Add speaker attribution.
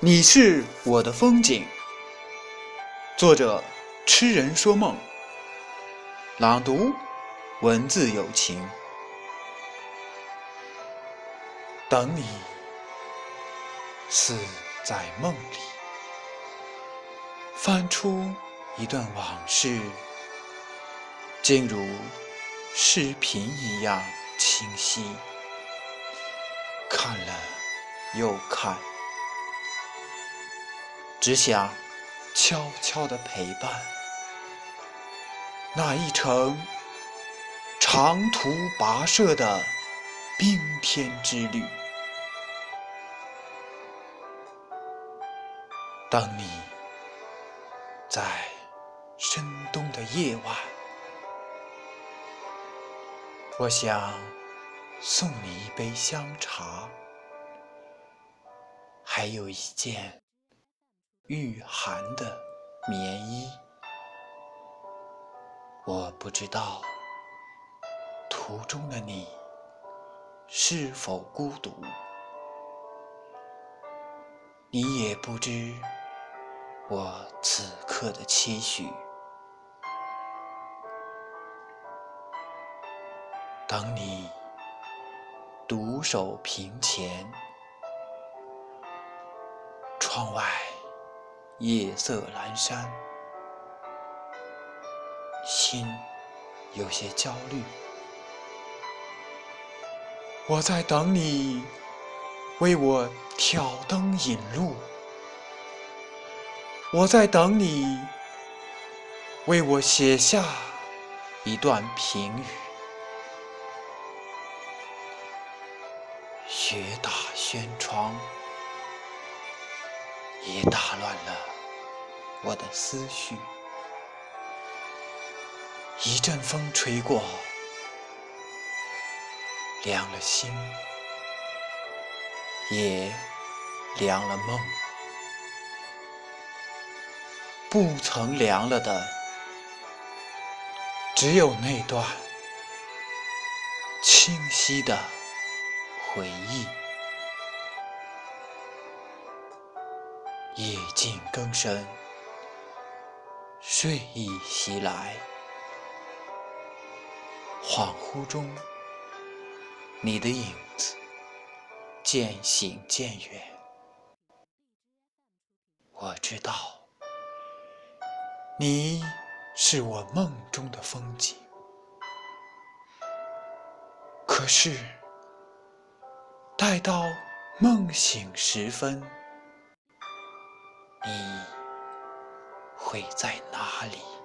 Speaker 1: 你是我的风景。作者：痴人说梦。朗读：文字有情。等你，似在梦里，翻出一段往事，竟如视频一样清晰。看了又看。只想悄悄地陪伴那一程长途跋涉的冰天之旅。当你在深冬的夜晚，我想送你一杯香茶，还有一件。御寒的棉衣，我不知道途中的你是否孤独，你也不知我此刻的期许。当你独守屏前，窗外。夜色阑珊，心有些焦虑。我在等你为我挑灯引路，我在等你为我写下一段评语。雪打轩窗。也打乱了我的思绪。一阵风吹过，凉了心，也凉了梦。不曾凉了的，只有那段清晰的回忆。夜静更深，睡意袭来，恍惚中，你的影子渐行渐远。我知道，你是我梦中的风景，可是，待到梦醒时分。你会在哪里？